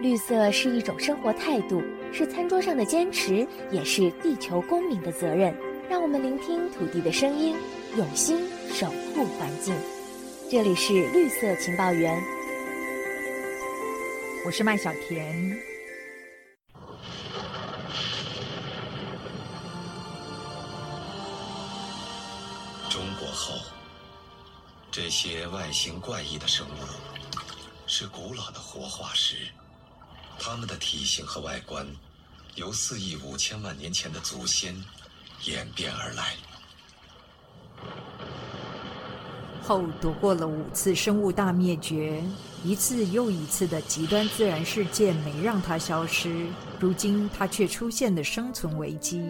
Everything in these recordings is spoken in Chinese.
绿色是一种生活态度，是餐桌上的坚持，也是地球公民的责任。让我们聆听土地的声音，用心守护环境。这里是绿色情报员，我是麦小甜。中国后，这些外形怪异的生物是古老的活化石。它们的体型和外观，由四亿五千万年前的祖先演变而来。后躲过了五次生物大灭绝，一次又一次的极端自然事件没让它消失，如今它却出现了生存危机。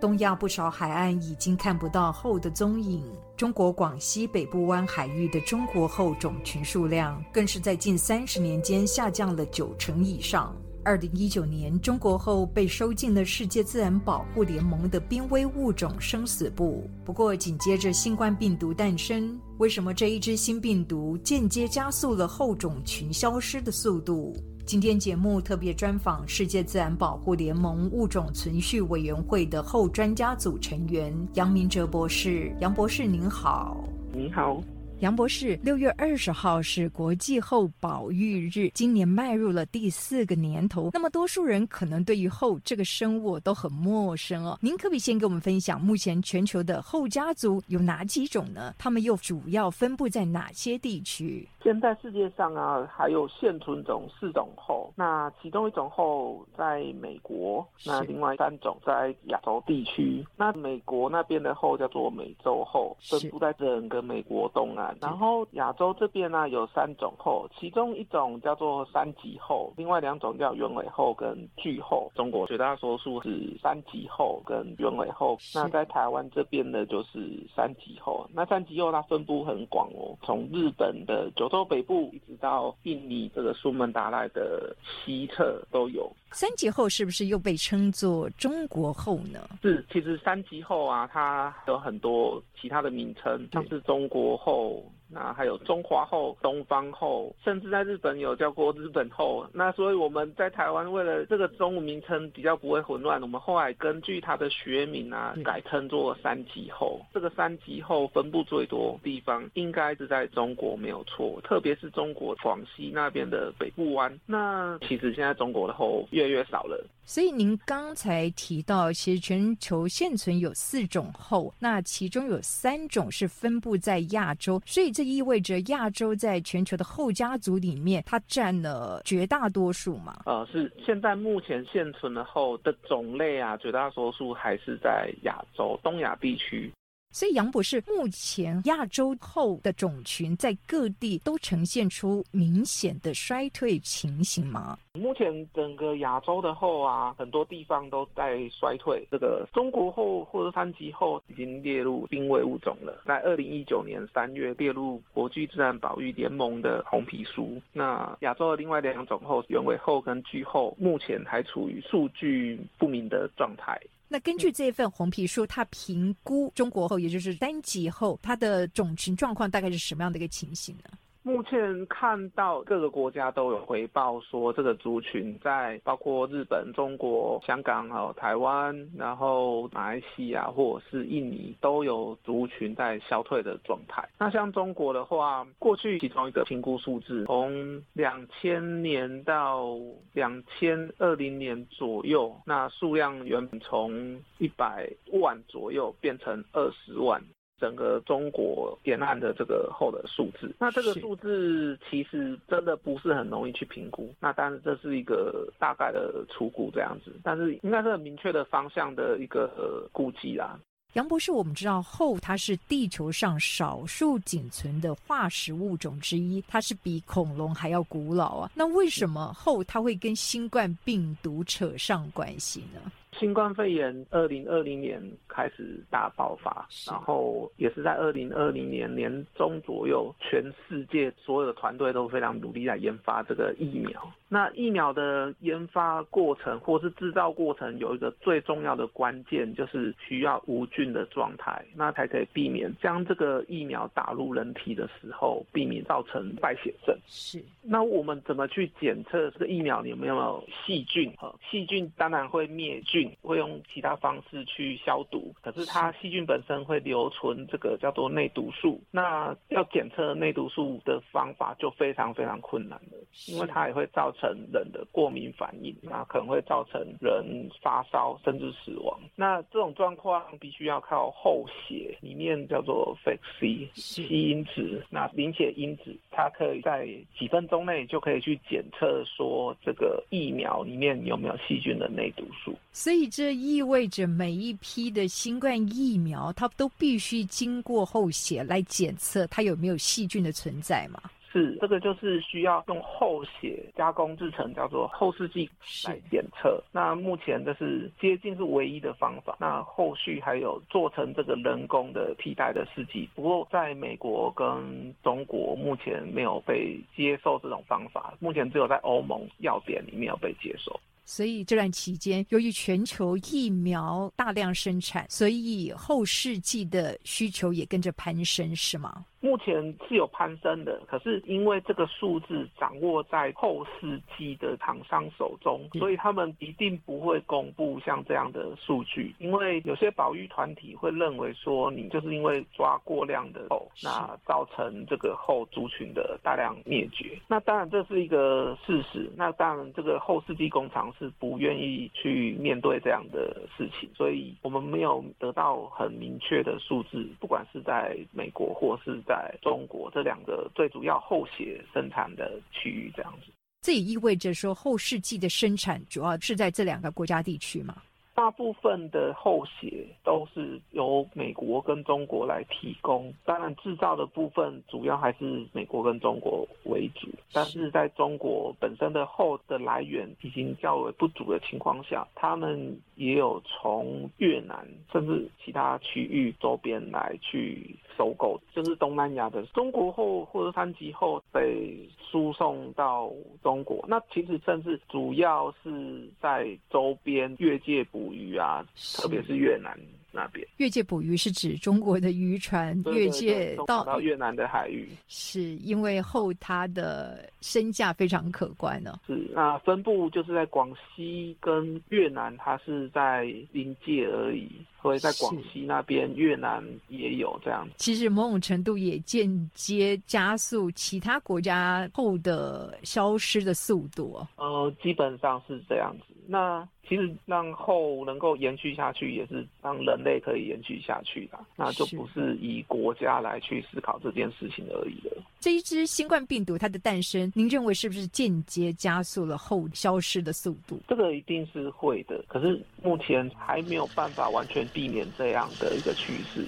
东亚不少海岸已经看不到后的踪影，中国广西北部湾海域的中国后种群数量更是在近三十年间下降了九成以上。二零一九年，中国后被收进了世界自然保护联盟的濒危物种生死簿。不过，紧接着新冠病毒诞生，为什么这一只新病毒间接加速了后种群消失的速度？今天节目特别专访世界自然保护联盟物种存续委员会的后专家组成员杨明哲博士。杨博士您好，您好。杨博士，六月二十号是国际后保育日，今年迈入了第四个年头。那么，多数人可能对于后这个生物都很陌生哦。您可不可以先给我们分享，目前全球的后家族有哪几种呢？它们又主要分布在哪些地区？现在世界上啊，还有现存种四种后，那其中一种后在美国，那另外三种在亚洲地区。那美国那边的后叫做美洲后，分布在整个美国东岸。然后亚洲这边呢有三种后，其中一种叫做三级后，另外两种叫鸢尾后跟巨后。中国绝大多数是三级后跟鸢尾后，那在台湾这边的就是三级后。那三级后它分布很广哦，从日本的九州北部一直到印尼这个苏门答腊的西侧都有。三级后是不是又被称作中国后呢？是，其实三级后啊，它有很多其他的名称，像是中国后。那还有中华后、东方后，甚至在日本有叫过日本后。那所以我们在台湾为了这个中文名称比较不会混乱，我们后来根据它的学名啊，改称作三级后。这个三级后分布最多地方应该是在中国没有错，特别是中国广西那边的北部湾。那其实现在中国的后越来越少了。所以您刚才提到，其实全球现存有四种后，那其中有三种是分布在亚洲，所以这意味着亚洲在全球的后家族里面，它占了绝大多数嘛？呃，是现在目前现存的后的种类啊，绝大多数还是在亚洲、东亚地区。所以杨博士，目前亚洲后的种群在各地都呈现出明显的衰退情形吗？目前整个亚洲的后啊，很多地方都在衰退。这个中国后或者三级后已经列入濒危物种了，在二零一九年三月列入国际自然保育联盟的红皮书。那亚洲的另外两种后，原尾后跟巨后，目前还处于数据不明的状态。那根据这份红皮书，它评估中国后，也就是单极后，它的种群状况大概是什么样的一个情形呢？目前看到各个国家都有回报说，这个族群在包括日本、中国、香港还有台湾，然后马来西亚或者是印尼都有族群在消退的状态。那像中国的话，过去其中一个评估数字，从两千年到两千二零年左右，那数量原本从一百万左右变成二十万。整个中国沿岸的这个后的数字，那这个数字其实真的不是很容易去评估。那但是这是一个大概的初估这样子，但是应该是很明确的方向的一个估计啦。杨博士，我们知道后它是地球上少数仅存的化石物种之一，它是比恐龙还要古老啊。那为什么后它会跟新冠病毒扯上关系呢？新冠肺炎二零二零年开始大爆发，然后也是在二零二零年年中左右，全世界所有的团队都非常努力在研发这个疫苗。那疫苗的研发过程或是制造过程有一个最重要的关键，就是需要无菌的状态，那才可以避免将这个疫苗打入人体的时候，避免造成败血症。是。那我们怎么去检测这个疫苗里有没有细菌？哈，细菌当然会灭菌，会用其他方式去消毒，可是它细菌本身会留存这个叫做内毒素。那要检测内毒素的方法就非常非常困难了，因为它也会造成。人的过敏反应，那可能会造成人发烧甚至死亡。那这种状况必须要靠后血里面叫做 FAC 吸因子，那凝血因子，它可以在几分钟内就可以去检测说这个疫苗里面有没有细菌的内毒素。所以这意味着每一批的新冠疫苗，它都必须经过后血来检测它有没有细菌的存在吗？是，这个就是需要用后血加工制成，叫做后视镜来检测。那目前这是接近是唯一的方法。那后续还有做成这个人工的替代的试剂，不过在美国跟中国目前没有被接受这种方法，目前只有在欧盟药典里面有被接受。所以这段期间，由于全球疫苗大量生产，所以后世纪的需求也跟着攀升，是吗？目前是有攀升的，可是因为这个数字掌握在后世纪的厂商手中，所以他们一定不会公布像这样的数据。因为有些保育团体会认为说，你就是因为抓过量的后，那造成这个后族群的大量灭绝。那当然这是一个事实。那当然这个后世纪工厂是不愿意去面对这样的事情，所以我们没有得到很明确的数字，不管是在美国或是。在中国这两个最主要后血生产的区域，这样子，这也意味着说后世纪的生产主要是在这两个国家地区吗？大部分的后血都是由美国跟中国来提供，当然制造的部分主要还是美国跟中国为主。但是在中国本身的后的来源已经较为不足的情况下，他们也有从越南甚至其他区域周边来去收购，就是东南亚的中国后或者三级后被输送到中国。那其实甚至主要是在周边越界捕鱼啊，特别是越南。那边越界捕鱼是指中国的渔船越界到越南的海域，是因为后它的身价非常可观呢。是那分布就是在广西跟越南，它是在临界而已。所以在广西那边，越南也有这样。其实某种程度也间接加速其他国家后的消失的速度。呃，基本上是这样子。那其实让后能够延续下去，也是让人类可以延续下去的。那就不是以国家来去思考这件事情而已了。这一支新冠病毒它的诞生，您认为是不是间接加速了后消失的速度？这个一定是会的。可是目前还没有办法完全。避免这样的一个趋势。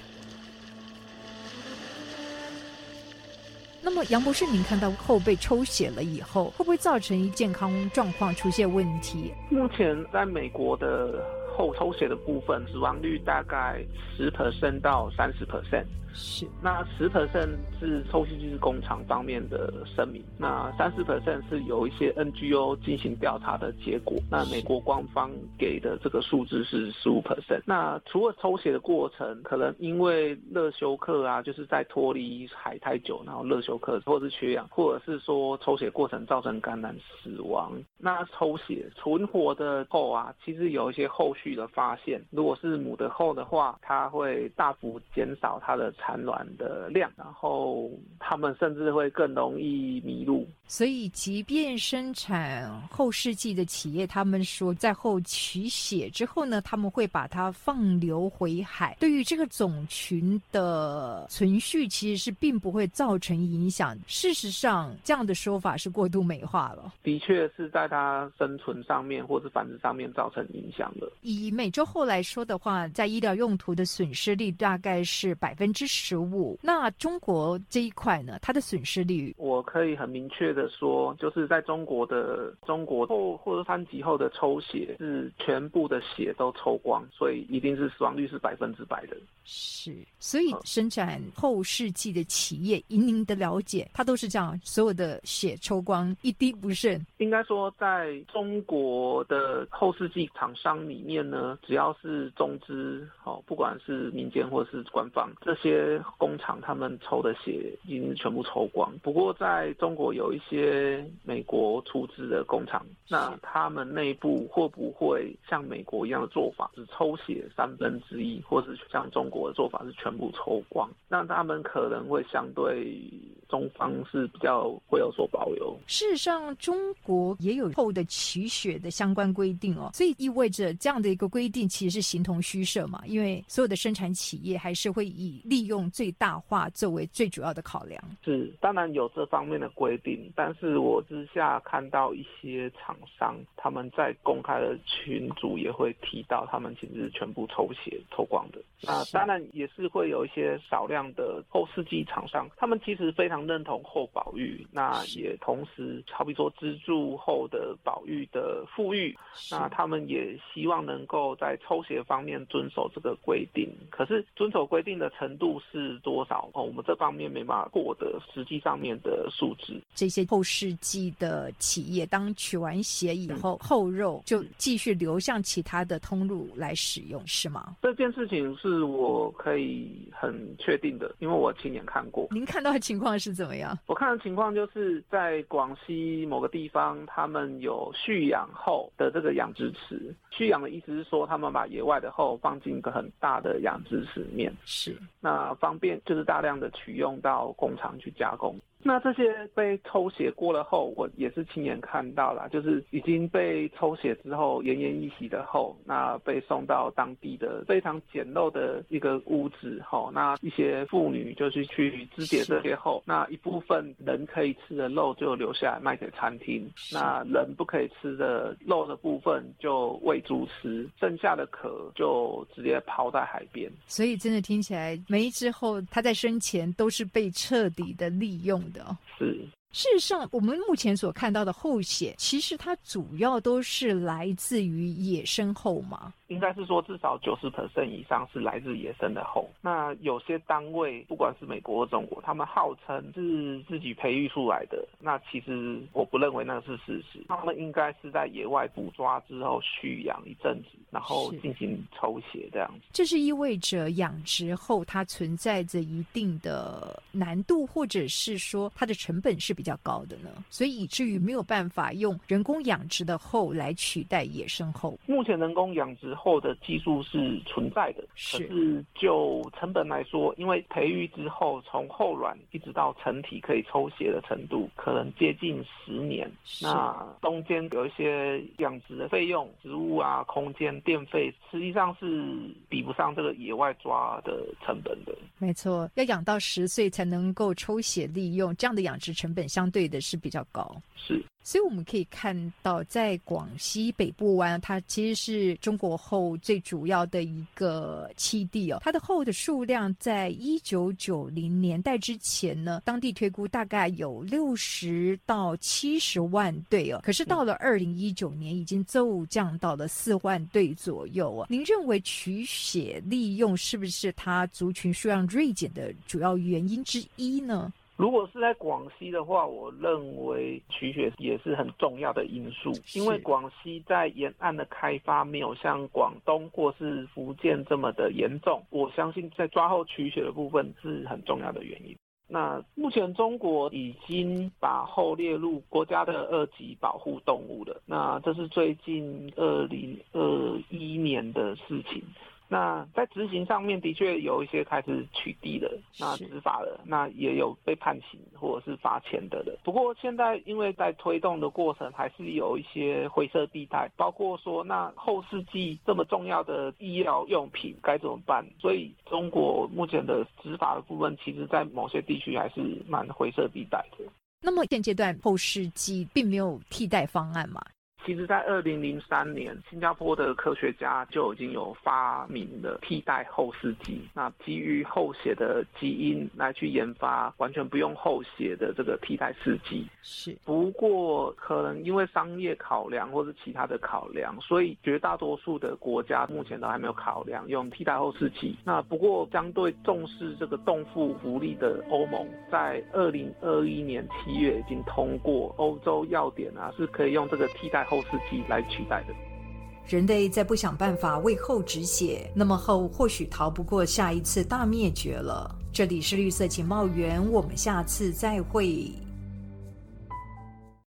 那么，杨博士，您看到后背抽血了以后，会不会造成健康状况出现问题？目前在美国的后抽血的部分，死亡率大概十 percent 到三十 percent。是，那十 percent 是抽血机工厂方面的声明，那三十 percent 是有一些 NGO 进行调查的结果。那美国官方给的这个数字是十五 percent。那除了抽血的过程，可能因为热休克啊，就是在脱离海太久，然后热休克或者是缺氧，或者是说抽血过程造成感染死亡。那抽血存活的后啊，其实有一些后续的发现，如果是母的后的话，它会大幅减少它的。产卵的量，然后他们甚至会更容易迷路。所以，即便生产后世纪的企业，他们说在后取血之后呢，他们会把它放流回海。对于这个种群的存续，其实是并不会造成影响。事实上，这样的说法是过度美化了。的确是在它生存上面或者繁殖上面造成影响的。以以美洲后来说的话，在医疗用途的损失率大概是百分之十五。那中国这一块呢，它的损失率，我可以很明确的说，就是在中国的中国后或者三级后的抽血是全部的血都抽光，所以一定是死亡率是百分之百的。是，所以生产后世纪的企业，以您的了解，它都是这样，所有的血抽光，一滴不剩。应该说，在中国的后世纪厂商里面呢，只要是中资，哦，不管是民间或是官方，这些工厂他们抽的血已经全部抽光。不过，在中国有一些美国出资的工厂，那他们内部会不会像美国一样的做法，只抽血三分之一，或是像中国的做法是全部抽光？那他们可能会相对中方是比较会有所保留。事实上，中国也有后的取血的相关规定哦，所以意味着这样的一个规定其实是形同虚设嘛，因为所有的生产企业还是会以利用最大化作为最主要的考量。是，当然有这方面的规定，但是我之下看到一些厂商他们在公开的群组也会提到，他们其实是全部抽血抽光的。那当然也是会有一些少量的后世纪厂商，他们其实非常认同后保育，那也同时好比说资助后的保育的富裕，那他们也希望能够在抽血方面遵守这个规定。可是遵守规定的程度是多少？哦，我们这方面没办法获得实际上面的数字。这些后世纪的企业，当取完血以后，后肉就继续流向其他的通路来使用，是吗？这件事情是我可以很确定的，因为我亲眼看过。您看到的情况是怎么样？我看的情况就是在广西某个地方，他们有蓄养后的这个养殖池。蓄养的意思是说，他们把野外的后放进一个很大的养殖池里面，是那方便就是大量的取用到工厂去加工。那这些被抽血过了后，我也是亲眼看到了，就是已经被抽血之后奄奄一息的后，那被送到当地的非常简陋的一个屋子后，那一些妇女就是去肢解这些后，那一部分人可以吃的肉就留下来卖给餐厅，那人不可以吃的肉的部分就喂猪吃，剩下的壳就直接抛在海边。所以真的听起来，每一只后它在生前都是被彻底的利用。的是，事实上，我们目前所看到的后血，其实它主要都是来自于野生后嘛。应该是说，至少九十 percent 以上是来自野生的后。那有些单位，不管是美国或中国，他们号称是自己培育出来的。那其实我不认为那是事实。他们应该是在野外捕抓之后蓄养一阵子，然后进行抽血这样子。这是意味着养殖后它存在着一定的难度，或者是说它的成本是比较高的呢？所以以至于没有办法用人工养殖的后来取代野生后。目前人工养殖。后的技术是存在的，可是就成本来说，因为培育之后，从后卵一直到成体可以抽血的程度，可能接近十年。那中间有一些养殖的费用、植物啊、空间、电费，实际上是比不上这个野外抓的成本的。没错，要养到十岁才能够抽血利用，这样的养殖成本相对的是比较高。是。所以我们可以看到，在广西北部湾，它其实是中国后最主要的一个栖地哦。它的后的数量，在一九九零年代之前呢，当地推估大概有六十到七十万对哦。可是到了二零一九年，已经骤降到了四万对左右啊。您认为取血利用是不是它族群数量锐减的主要原因之一呢？如果是在广西的话，我认为取血也是很重要的因素，因为广西在沿岸的开发没有像广东或是福建这么的严重，我相信在抓后取血的部分是很重要的原因。那目前中国已经把后列入国家的二级保护动物了，那这是最近二零二一年的事情。那在执行上面的确有一些开始取缔了，那执法了，那也有被判刑或者是罚钱的了。不过现在因为在推动的过程，还是有一些灰色地带，包括说那后世纪这么重要的医疗用品该怎么办？所以中国目前的执法的部分，其实在某些地区还是蛮灰色地带的。那么现阶段后世纪并没有替代方案嘛？其实，在二零零三年，新加坡的科学家就已经有发明了替代后视镜，那基于后血的基因来去研发完全不用后血的这个替代试剂。是，不过可能因为商业考量或是其他的考量，所以绝大多数的国家目前都还没有考量用替代后视剂。那不过相对重视这个动物福利的欧盟，在二零二一年七月已经通过欧洲要点啊，是可以用这个替代。后视镜来取代的。人类再不想办法为后止血，那么后或许逃不过下一次大灭绝了。这里是绿色情报员，我们下次再会。